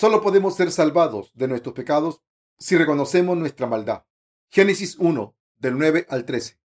Solo podemos ser salvados de nuestros pecados si reconocemos nuestra maldad. Génesis 1, del 9 al 13.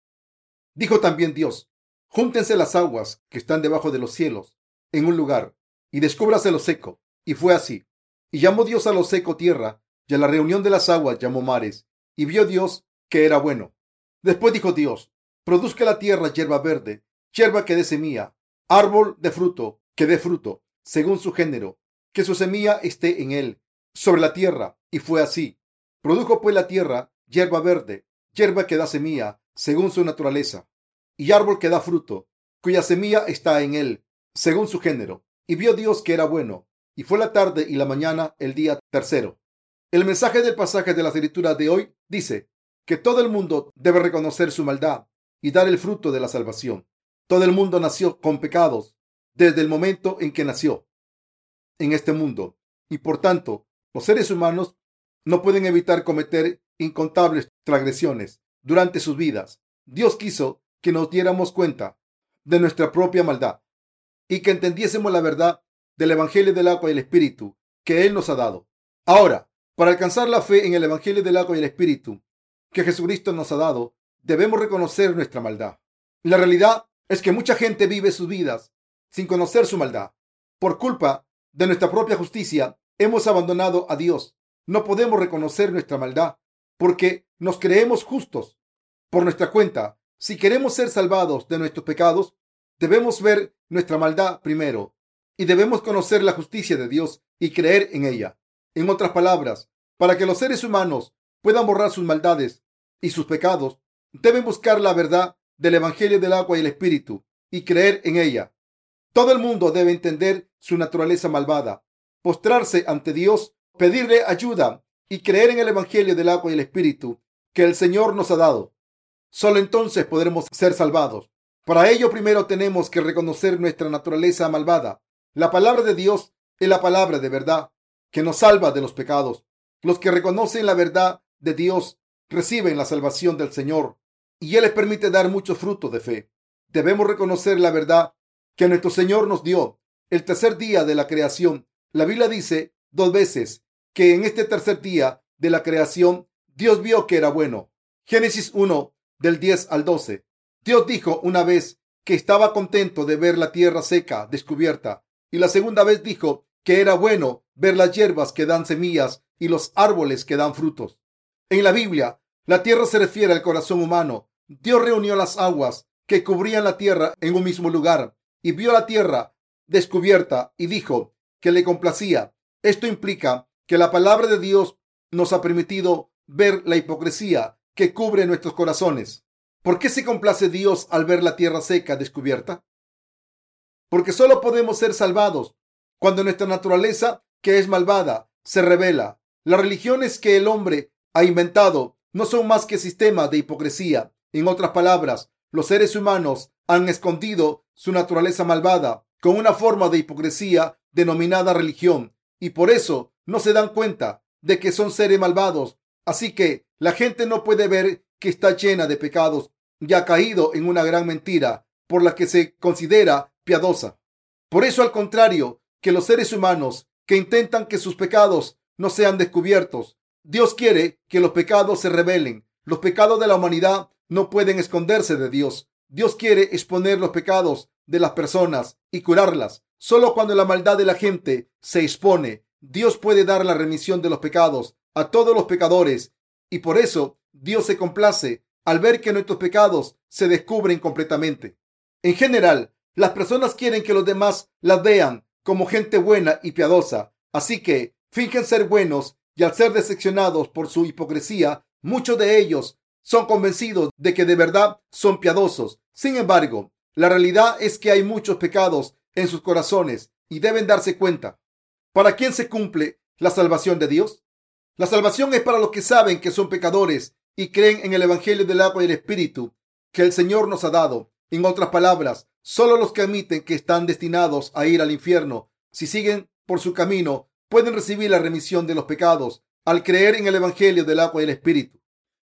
Dijo también Dios, júntense las aguas que están debajo de los cielos en un lugar y descúbrase lo seco. Y fue así. Y llamó Dios a lo seco tierra y a la reunión de las aguas llamó mares. Y vio Dios que era bueno. Después dijo Dios, produzca la tierra hierba verde, hierba que dé semilla, árbol de fruto, que dé fruto, según su género, que su semilla esté en él, sobre la tierra. Y fue así. Produjo pues la tierra hierba verde, hierba que da semilla, según su naturaleza, y árbol que da fruto, cuya semilla está en él, según su género. Y vio Dios que era bueno. Y fue la tarde y la mañana el día tercero. El mensaje del pasaje de la escritura de hoy dice que todo el mundo debe reconocer su maldad y dar el fruto de la salvación. Todo el mundo nació con pecados desde el momento en que nació en este mundo y por tanto los seres humanos no pueden evitar cometer incontables transgresiones durante sus vidas. Dios quiso que nos diéramos cuenta de nuestra propia maldad y que entendiésemos la verdad del Evangelio del agua y el Espíritu que Él nos ha dado. Ahora, para alcanzar la fe en el Evangelio del agua y el Espíritu que Jesucristo nos ha dado, debemos reconocer nuestra maldad. La realidad es que mucha gente vive sus vidas sin conocer su maldad. Por culpa de nuestra propia justicia, hemos abandonado a Dios. No podemos reconocer nuestra maldad porque nos creemos justos por nuestra cuenta. Si queremos ser salvados de nuestros pecados, debemos ver nuestra maldad primero y debemos conocer la justicia de Dios y creer en ella. En otras palabras, para que los seres humanos puedan borrar sus maldades y sus pecados, deben buscar la verdad del Evangelio del agua y el Espíritu y creer en ella. Todo el mundo debe entender su naturaleza malvada, postrarse ante Dios, pedirle ayuda y creer en el Evangelio del agua y el Espíritu que el Señor nos ha dado. Solo entonces podremos ser salvados. Para ello primero tenemos que reconocer nuestra naturaleza malvada. La palabra de Dios es la palabra de verdad que nos salva de los pecados. Los que reconocen la verdad de Dios reciben la salvación del Señor y Él les permite dar mucho fruto de fe. Debemos reconocer la verdad que nuestro Señor nos dio el tercer día de la creación. La Biblia dice dos veces que en este tercer día de la creación Dios vio que era bueno. Génesis 1 del 10 al 12. Dios dijo una vez que estaba contento de ver la tierra seca descubierta y la segunda vez dijo que era bueno ver las hierbas que dan semillas y los árboles que dan frutos. En la Biblia, la tierra se refiere al corazón humano. Dios reunió las aguas que cubrían la tierra en un mismo lugar y vio la tierra descubierta y dijo que le complacía. Esto implica que la palabra de Dios nos ha permitido ver la hipocresía que cubre nuestros corazones. ¿Por qué se complace Dios al ver la tierra seca descubierta? Porque solo podemos ser salvados cuando nuestra naturaleza, que es malvada, se revela. Las religiones que el hombre ha inventado no son más que sistemas de hipocresía. En otras palabras, los seres humanos han escondido su naturaleza malvada con una forma de hipocresía denominada religión y por eso no se dan cuenta de que son seres malvados. Así que la gente no puede ver que está llena de pecados y ha caído en una gran mentira por la que se considera piadosa. Por eso, al contrario que los seres humanos que intentan que sus pecados no sean descubiertos, Dios quiere que los pecados se revelen. Los pecados de la humanidad no pueden esconderse de Dios. Dios quiere exponer los pecados de las personas y curarlas. Solo cuando la maldad de la gente se expone, Dios puede dar la remisión de los pecados a todos los pecadores. Y por eso Dios se complace al ver que nuestros pecados se descubren completamente. En general, las personas quieren que los demás las vean como gente buena y piadosa. Así que fingen ser buenos y al ser decepcionados por su hipocresía, muchos de ellos son convencidos de que de verdad son piadosos. Sin embargo, la realidad es que hay muchos pecados en sus corazones y deben darse cuenta. ¿Para quién se cumple la salvación de Dios? La salvación es para los que saben que son pecadores y creen en el Evangelio del agua y el Espíritu que el Señor nos ha dado. En otras palabras, solo los que admiten que están destinados a ir al infierno, si siguen por su camino, pueden recibir la remisión de los pecados al creer en el Evangelio del agua y el Espíritu.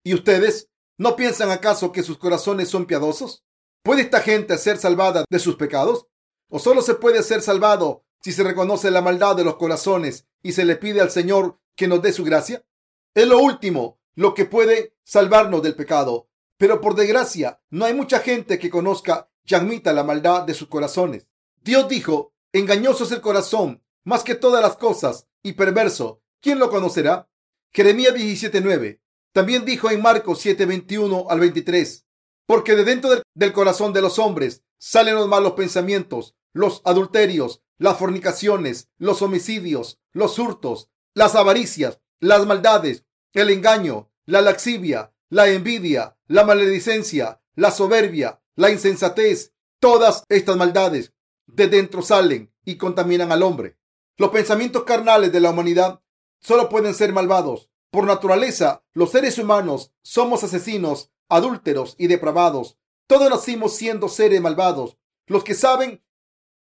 ¿Y ustedes no piensan acaso que sus corazones son piadosos? ¿Puede esta gente ser salvada de sus pecados? ¿O solo se puede ser salvado si se reconoce la maldad de los corazones y se le pide al Señor que nos dé su gracia? Es lo último, lo que puede salvarnos del pecado. Pero por desgracia, no hay mucha gente que conozca y admita la maldad de sus corazones. Dios dijo, engañoso es el corazón, más que todas las cosas, y perverso. ¿Quién lo conocerá? Jeremías 17:9. También dijo en Marcos 7:21 al 23, porque de dentro del corazón de los hombres salen los malos pensamientos, los adulterios, las fornicaciones, los homicidios, los hurtos, las avaricias, las maldades, el engaño, la laxivia, la envidia, la maledicencia, la soberbia, la insensatez. Todas estas maldades de dentro salen y contaminan al hombre. Los pensamientos carnales de la humanidad solo pueden ser malvados. Por naturaleza, los seres humanos somos asesinos, adúlteros y depravados. Todos nacimos siendo seres malvados. Los que saben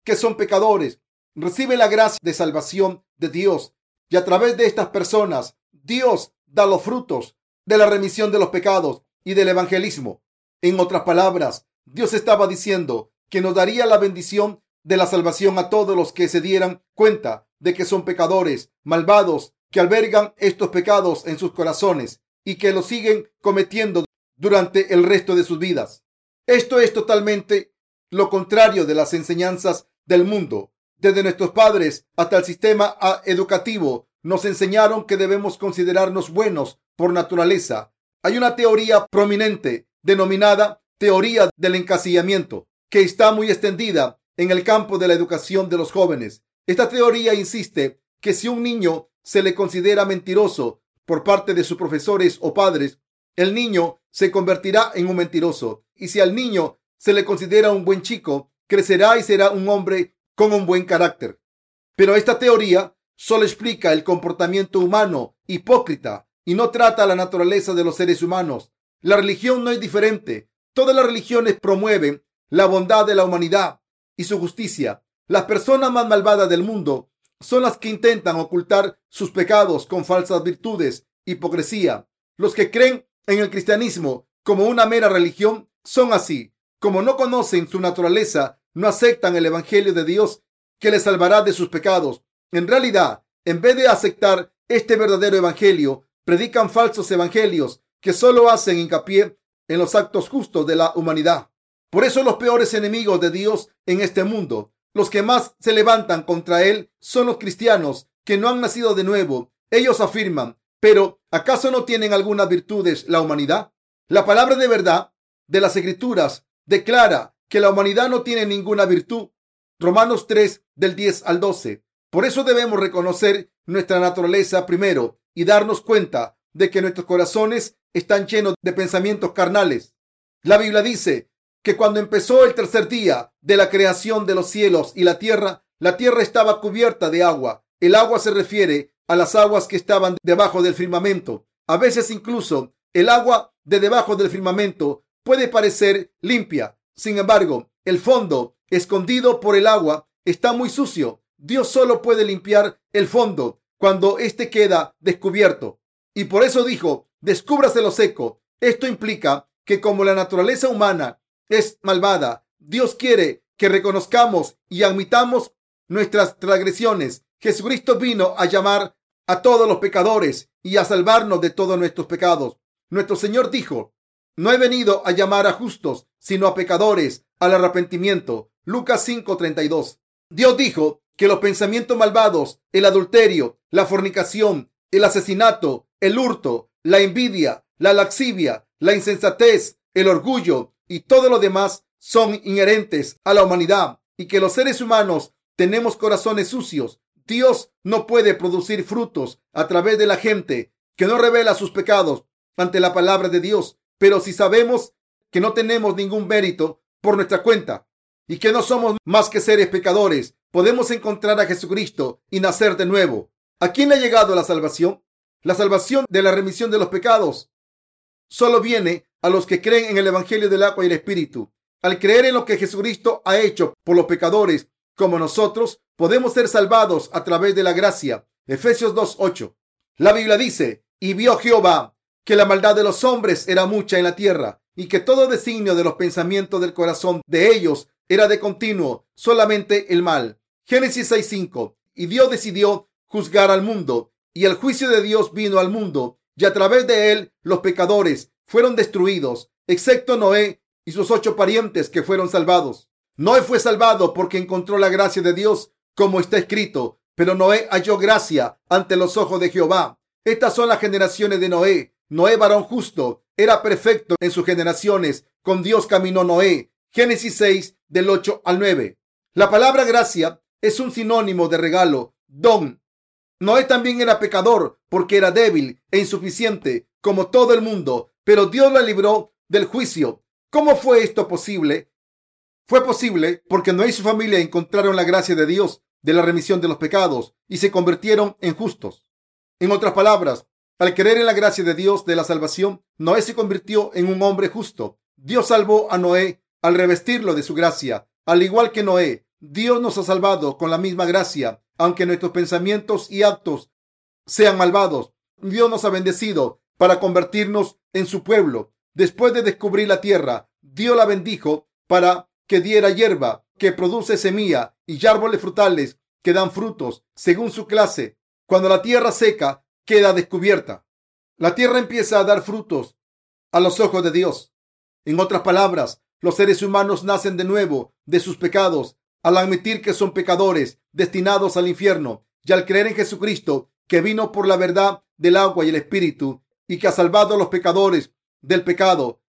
que son pecadores reciben la gracia de salvación de Dios y a través de estas personas Dios da los frutos de la remisión de los pecados y del evangelismo. En otras palabras, Dios estaba diciendo que nos daría la bendición de la salvación a todos los que se dieran cuenta de que son pecadores, malvados, que albergan estos pecados en sus corazones y que los siguen cometiendo durante el resto de sus vidas. Esto es totalmente lo contrario de las enseñanzas del mundo. Desde nuestros padres hasta el sistema educativo nos enseñaron que debemos considerarnos buenos por naturaleza. Hay una teoría prominente denominada teoría del encasillamiento que está muy extendida en el campo de la educación de los jóvenes. Esta teoría insiste que si un niño se le considera mentiroso por parte de sus profesores o padres, el niño se convertirá en un mentiroso. Y si al niño se le considera un buen chico, crecerá y será un hombre con un buen carácter. Pero esta teoría solo explica el comportamiento humano hipócrita y no trata la naturaleza de los seres humanos. La religión no es diferente. Todas las religiones promueven la bondad de la humanidad y su justicia. Las personas más malvadas del mundo son las que intentan ocultar sus pecados con falsas virtudes, hipocresía. Los que creen en el cristianismo como una mera religión son así. Como no conocen su naturaleza, no aceptan el Evangelio de Dios que les salvará de sus pecados. En realidad, en vez de aceptar este verdadero Evangelio, predican falsos evangelios que solo hacen hincapié en los actos justos de la humanidad. Por eso los peores enemigos de Dios en este mundo, los que más se levantan contra Él, son los cristianos que no han nacido de nuevo. Ellos afirman, pero ¿acaso no tienen algunas virtudes la humanidad? La palabra de verdad de las escrituras declara que la humanidad no tiene ninguna virtud. Romanos 3 del 10 al 12. Por eso debemos reconocer nuestra naturaleza primero y darnos cuenta de que nuestros corazones están llenos de pensamientos carnales. La Biblia dice que cuando empezó el tercer día de la creación de los cielos y la tierra, la tierra estaba cubierta de agua. El agua se refiere a las aguas que estaban debajo del firmamento. A veces incluso el agua de debajo del firmamento puede parecer limpia, sin embargo, el fondo escondido por el agua está muy sucio. Dios solo puede limpiar el fondo cuando éste queda descubierto. Y por eso dijo, descúbrase lo seco. Esto implica que como la naturaleza humana es malvada, Dios quiere que reconozcamos y admitamos nuestras transgresiones. Jesucristo vino a llamar a todos los pecadores y a salvarnos de todos nuestros pecados. Nuestro Señor dijo, no he venido a llamar a justos, sino a pecadores al arrepentimiento. Lucas 5:32. Dios dijo que los pensamientos malvados, el adulterio, la fornicación, el asesinato, el hurto, la envidia, la laxivia, la insensatez, el orgullo y todo lo demás son inherentes a la humanidad y que los seres humanos tenemos corazones sucios. Dios no puede producir frutos a través de la gente que no revela sus pecados ante la palabra de Dios pero si sabemos que no tenemos ningún mérito por nuestra cuenta y que no somos más que seres pecadores, podemos encontrar a Jesucristo y nacer de nuevo. ¿A quién le ha llegado la salvación? La salvación de la remisión de los pecados solo viene a los que creen en el Evangelio del agua y el Espíritu. Al creer en lo que Jesucristo ha hecho por los pecadores como nosotros, podemos ser salvados a través de la gracia. Efesios 2.8. La Biblia dice, y vio Jehová que la maldad de los hombres era mucha en la tierra y que todo designio de los pensamientos del corazón de ellos era de continuo solamente el mal. Génesis 6.5. Y Dios decidió juzgar al mundo y el juicio de Dios vino al mundo y a través de él los pecadores fueron destruidos, excepto Noé y sus ocho parientes que fueron salvados. Noé fue salvado porque encontró la gracia de Dios, como está escrito, pero Noé halló gracia ante los ojos de Jehová. Estas son las generaciones de Noé. Noé, varón justo, era perfecto en sus generaciones. Con Dios caminó Noé. Génesis 6, del 8 al 9. La palabra gracia es un sinónimo de regalo, don. Noé también era pecador porque era débil e insuficiente, como todo el mundo, pero Dios la libró del juicio. ¿Cómo fue esto posible? Fue posible porque Noé y su familia encontraron la gracia de Dios de la remisión de los pecados y se convirtieron en justos. En otras palabras, al creer en la gracia de Dios de la salvación, Noé se convirtió en un hombre justo. Dios salvó a Noé al revestirlo de su gracia. Al igual que Noé, Dios nos ha salvado con la misma gracia, aunque nuestros pensamientos y actos sean malvados. Dios nos ha bendecido para convertirnos en su pueblo. Después de descubrir la tierra, Dios la bendijo para que diera hierba que produce semilla y árboles frutales que dan frutos según su clase. Cuando la tierra seca queda descubierta, la tierra empieza a dar frutos a los ojos de Dios. En otras palabras, los seres humanos nacen de nuevo de sus pecados al admitir que son pecadores destinados al infierno y al creer en Jesucristo que vino por la verdad del agua y el espíritu y que ha salvado a los pecadores del pecado.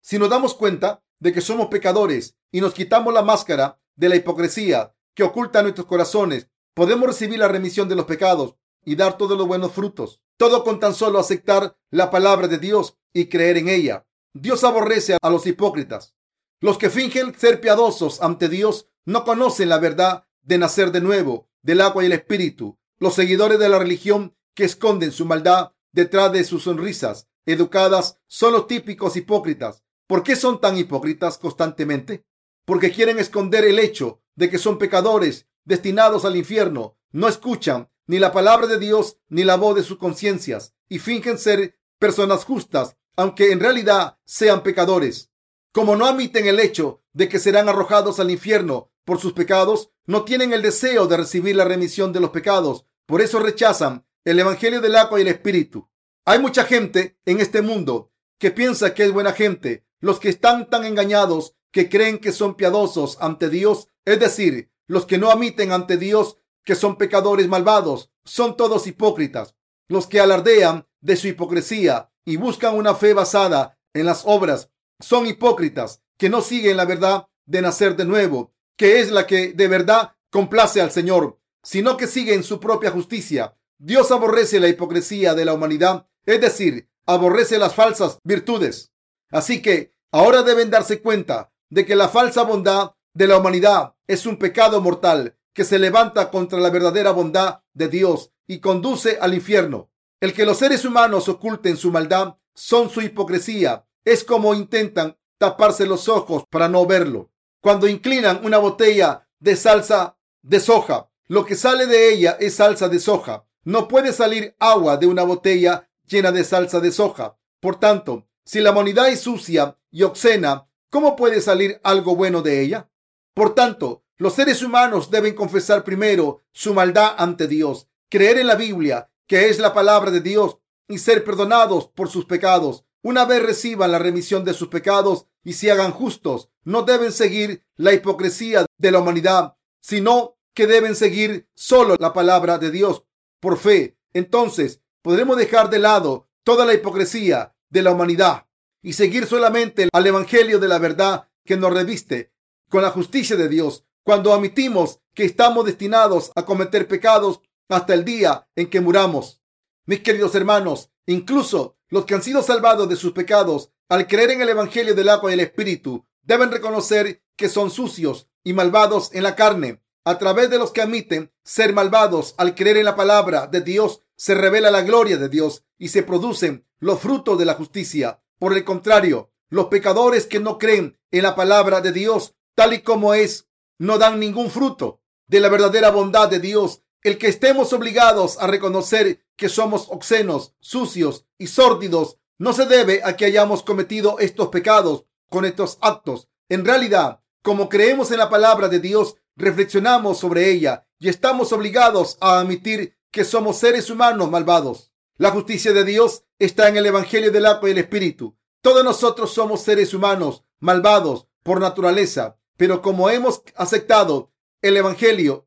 Si nos damos cuenta de que somos pecadores y nos quitamos la máscara de la hipocresía que oculta nuestros corazones, podemos recibir la remisión de los pecados y dar todos los buenos frutos. Todo con tan solo aceptar la palabra de Dios y creer en ella. Dios aborrece a los hipócritas. Los que fingen ser piadosos ante Dios no conocen la verdad de nacer de nuevo, del agua y el espíritu. Los seguidores de la religión que esconden su maldad detrás de sus sonrisas educadas son los típicos hipócritas. ¿Por qué son tan hipócritas constantemente? Porque quieren esconder el hecho de que son pecadores destinados al infierno. No escuchan ni la palabra de Dios ni la voz de sus conciencias y fingen ser personas justas, aunque en realidad sean pecadores. Como no admiten el hecho de que serán arrojados al infierno por sus pecados, no tienen el deseo de recibir la remisión de los pecados. Por eso rechazan el Evangelio del agua y el Espíritu. Hay mucha gente en este mundo que piensa que es buena gente. Los que están tan engañados que creen que son piadosos ante Dios, es decir, los que no admiten ante Dios que son pecadores malvados, son todos hipócritas. Los que alardean de su hipocresía y buscan una fe basada en las obras son hipócritas que no siguen la verdad de nacer de nuevo, que es la que de verdad complace al Señor, sino que siguen su propia justicia. Dios aborrece la hipocresía de la humanidad, es decir, aborrece las falsas virtudes. Así que ahora deben darse cuenta de que la falsa bondad de la humanidad es un pecado mortal que se levanta contra la verdadera bondad de Dios y conduce al infierno. El que los seres humanos oculten su maldad son su hipocresía. Es como intentan taparse los ojos para no verlo. Cuando inclinan una botella de salsa de soja, lo que sale de ella es salsa de soja. No puede salir agua de una botella llena de salsa de soja. Por tanto, si la humanidad es sucia y obscena, ¿cómo puede salir algo bueno de ella? Por tanto, los seres humanos deben confesar primero su maldad ante Dios, creer en la Biblia, que es la palabra de Dios, y ser perdonados por sus pecados. Una vez reciban la remisión de sus pecados y se hagan justos, no deben seguir la hipocresía de la humanidad, sino que deben seguir solo la palabra de Dios por fe. Entonces podremos dejar de lado toda la hipocresía de la humanidad y seguir solamente al Evangelio de la verdad que nos reviste con la justicia de Dios. Cuando admitimos que estamos destinados a cometer pecados hasta el día en que muramos. Mis queridos hermanos, incluso los que han sido salvados de sus pecados al creer en el Evangelio del agua y el Espíritu, deben reconocer que son sucios y malvados en la carne. A través de los que admiten ser malvados al creer en la palabra de Dios, se revela la gloria de Dios y se producen los frutos de la justicia. Por el contrario, los pecadores que no creen en la palabra de Dios tal y como es, no dan ningún fruto de la verdadera bondad de Dios. El que estemos obligados a reconocer que somos obscenos, sucios y sórdidos no se debe a que hayamos cometido estos pecados con estos actos. En realidad, como creemos en la palabra de Dios, reflexionamos sobre ella y estamos obligados a admitir que somos seres humanos malvados. La justicia de Dios está en el Evangelio del agua y el Espíritu. Todos nosotros somos seres humanos malvados por naturaleza, pero como hemos aceptado el Evangelio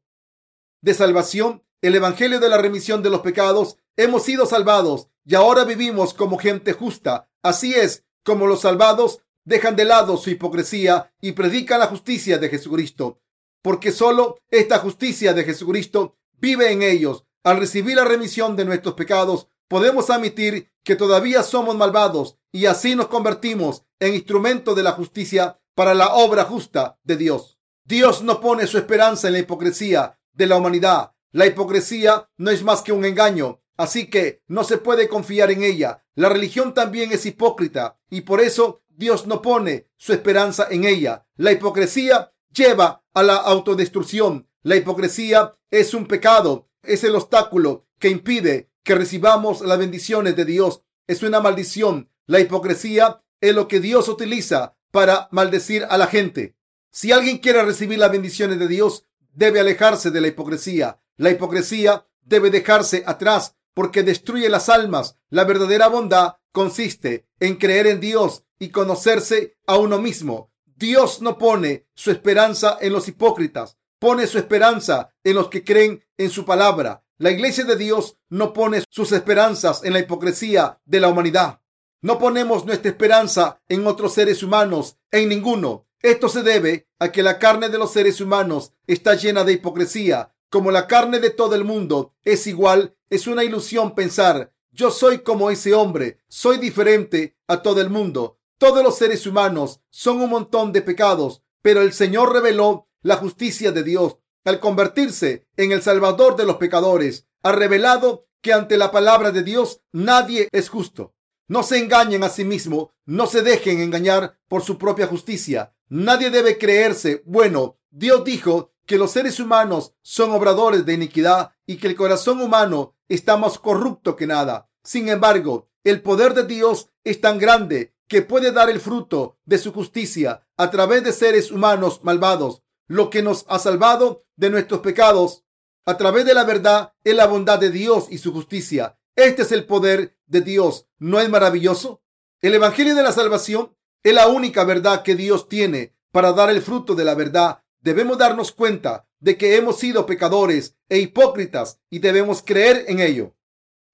de salvación, el Evangelio de la remisión de los pecados, hemos sido salvados y ahora vivimos como gente justa. Así es como los salvados dejan de lado su hipocresía y predican la justicia de Jesucristo, porque solo esta justicia de Jesucristo vive en ellos. Al recibir la remisión de nuestros pecados, podemos admitir que todavía somos malvados y así nos convertimos en instrumento de la justicia para la obra justa de Dios. Dios no pone su esperanza en la hipocresía de la humanidad. La hipocresía no es más que un engaño, así que no se puede confiar en ella. La religión también es hipócrita y por eso Dios no pone su esperanza en ella. La hipocresía lleva a la autodestrucción. La hipocresía es un pecado, es el obstáculo que impide que recibamos las bendiciones de Dios. Es una maldición. La hipocresía es lo que Dios utiliza para maldecir a la gente. Si alguien quiere recibir las bendiciones de Dios, debe alejarse de la hipocresía. La hipocresía debe dejarse atrás porque destruye las almas. La verdadera bondad consiste en creer en Dios y conocerse a uno mismo. Dios no pone su esperanza en los hipócritas, pone su esperanza en los que creen en su palabra. La iglesia de Dios no pone sus esperanzas en la hipocresía de la humanidad. No ponemos nuestra esperanza en otros seres humanos, en ninguno. Esto se debe a que la carne de los seres humanos está llena de hipocresía. Como la carne de todo el mundo es igual, es una ilusión pensar, yo soy como ese hombre, soy diferente a todo el mundo. Todos los seres humanos son un montón de pecados, pero el Señor reveló la justicia de Dios al convertirse en el Salvador de los pecadores. Ha revelado que ante la palabra de Dios nadie es justo. No se engañen a sí mismos, no se dejen engañar por su propia justicia. Nadie debe creerse bueno. Dios dijo que los seres humanos son obradores de iniquidad y que el corazón humano está más corrupto que nada. Sin embargo, el poder de Dios es tan grande que puede dar el fruto de su justicia a través de seres humanos malvados. Lo que nos ha salvado de nuestros pecados a través de la verdad es la bondad de Dios y su justicia. Este es el poder de Dios. ¿No es maravilloso? El Evangelio de la Salvación es la única verdad que Dios tiene para dar el fruto de la verdad. Debemos darnos cuenta de que hemos sido pecadores e hipócritas y debemos creer en ello.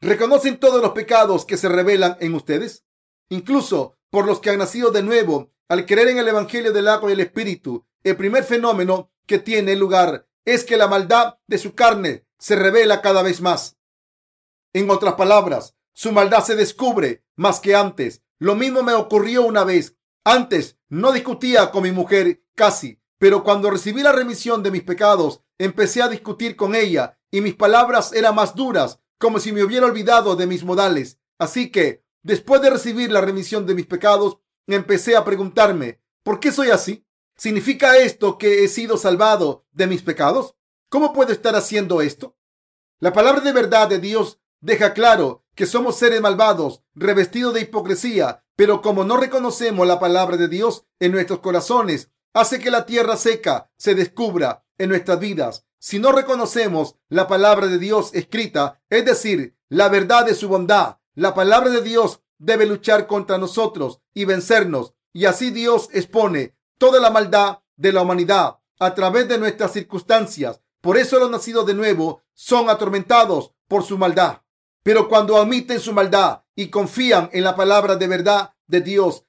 ¿Reconocen todos los pecados que se revelan en ustedes? Incluso por los que han nacido de nuevo al creer en el Evangelio del agua y el Espíritu. El primer fenómeno que tiene lugar es que la maldad de su carne se revela cada vez más. En otras palabras, su maldad se descubre más que antes. Lo mismo me ocurrió una vez. Antes no discutía con mi mujer casi, pero cuando recibí la remisión de mis pecados, empecé a discutir con ella y mis palabras eran más duras, como si me hubiera olvidado de mis modales. Así que, después de recibir la remisión de mis pecados, empecé a preguntarme, ¿por qué soy así? ¿Significa esto que he sido salvado de mis pecados? ¿Cómo puedo estar haciendo esto? La palabra de verdad de Dios deja claro que somos seres malvados, revestidos de hipocresía, pero como no reconocemos la palabra de Dios en nuestros corazones, hace que la tierra seca se descubra en nuestras vidas. Si no reconocemos la palabra de Dios escrita, es decir, la verdad de su bondad, la palabra de Dios debe luchar contra nosotros y vencernos. Y así Dios expone toda la maldad de la humanidad a través de nuestras circunstancias. Por eso los nacidos de nuevo son atormentados por su maldad. Pero cuando admiten su maldad y confían en la palabra de verdad de Dios,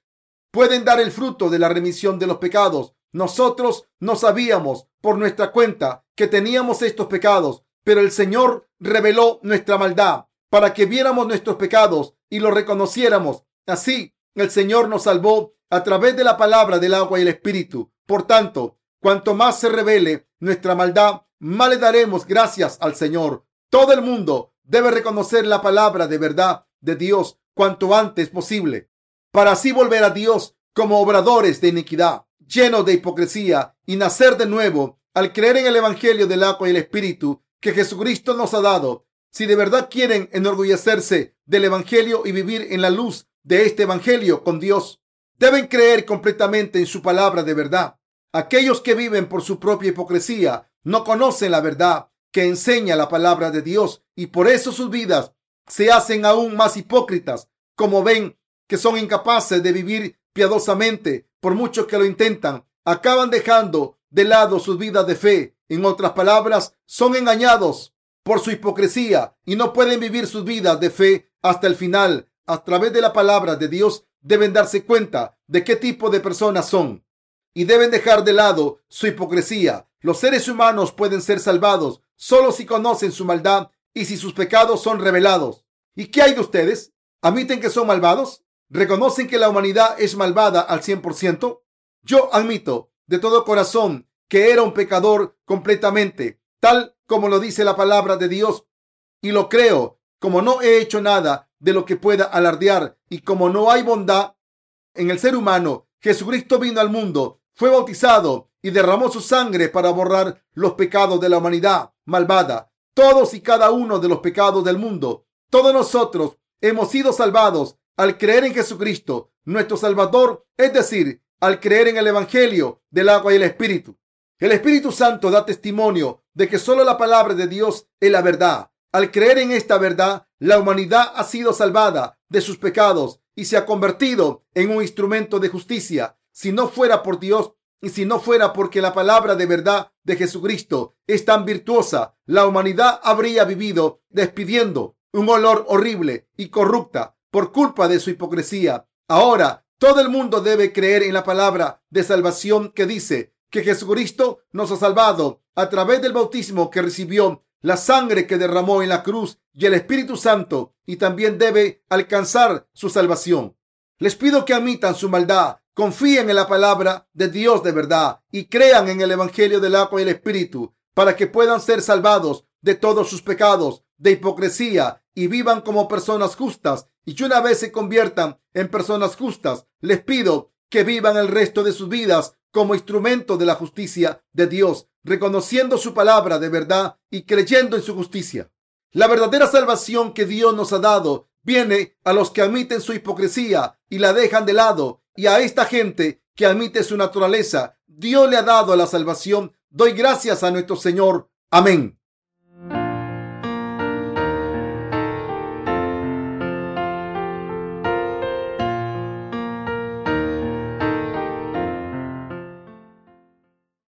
pueden dar el fruto de la remisión de los pecados. Nosotros no sabíamos por nuestra cuenta que teníamos estos pecados, pero el Señor reveló nuestra maldad para que viéramos nuestros pecados y los reconociéramos. Así, el Señor nos salvó a través de la palabra del agua y el Espíritu. Por tanto, cuanto más se revele nuestra maldad, más le daremos gracias al Señor. Todo el mundo debe reconocer la palabra de verdad de Dios cuanto antes posible, para así volver a Dios como obradores de iniquidad, llenos de hipocresía y nacer de nuevo al creer en el Evangelio del agua y el Espíritu que Jesucristo nos ha dado. Si de verdad quieren enorgullecerse del Evangelio y vivir en la luz de este Evangelio con Dios, deben creer completamente en su palabra de verdad. Aquellos que viven por su propia hipocresía no conocen la verdad que enseña la palabra de Dios y por eso sus vidas se hacen aún más hipócritas. Como ven que son incapaces de vivir piadosamente, por mucho que lo intentan, acaban dejando de lado sus vidas de fe. En otras palabras, son engañados por su hipocresía y no pueden vivir sus vidas de fe hasta el final. A través de la palabra de Dios deben darse cuenta de qué tipo de personas son y deben dejar de lado su hipocresía. Los seres humanos pueden ser salvados solo si conocen su maldad y si sus pecados son revelados. ¿Y qué hay de ustedes? ¿Admiten que son malvados? ¿Reconocen que la humanidad es malvada al 100%? Yo admito de todo corazón que era un pecador completamente, tal como lo dice la palabra de Dios, y lo creo, como no he hecho nada de lo que pueda alardear y como no hay bondad en el ser humano, Jesucristo vino al mundo, fue bautizado y derramó su sangre para borrar los pecados de la humanidad malvada, todos y cada uno de los pecados del mundo. Todos nosotros hemos sido salvados al creer en Jesucristo, nuestro Salvador, es decir, al creer en el Evangelio del agua y el Espíritu. El Espíritu Santo da testimonio de que solo la palabra de Dios es la verdad. Al creer en esta verdad, la humanidad ha sido salvada de sus pecados y se ha convertido en un instrumento de justicia. Si no fuera por Dios y si no fuera porque la palabra de verdad de Jesucristo es tan virtuosa, la humanidad habría vivido despidiendo un olor horrible y corrupta por culpa de su hipocresía. Ahora, todo el mundo debe creer en la palabra de salvación que dice que Jesucristo nos ha salvado a través del bautismo que recibió, la sangre que derramó en la cruz y el Espíritu Santo, y también debe alcanzar su salvación. Les pido que admitan su maldad, confíen en la palabra de Dios de verdad y crean en el Evangelio del agua y el Espíritu para que puedan ser salvados de todos sus pecados de hipocresía y vivan como personas justas y que una vez se conviertan en personas justas, les pido que vivan el resto de sus vidas como instrumento de la justicia de Dios, reconociendo su palabra de verdad y creyendo en su justicia. La verdadera salvación que Dios nos ha dado viene a los que admiten su hipocresía y la dejan de lado, y a esta gente que admite su naturaleza. Dios le ha dado la salvación. Doy gracias a nuestro Señor. Amén.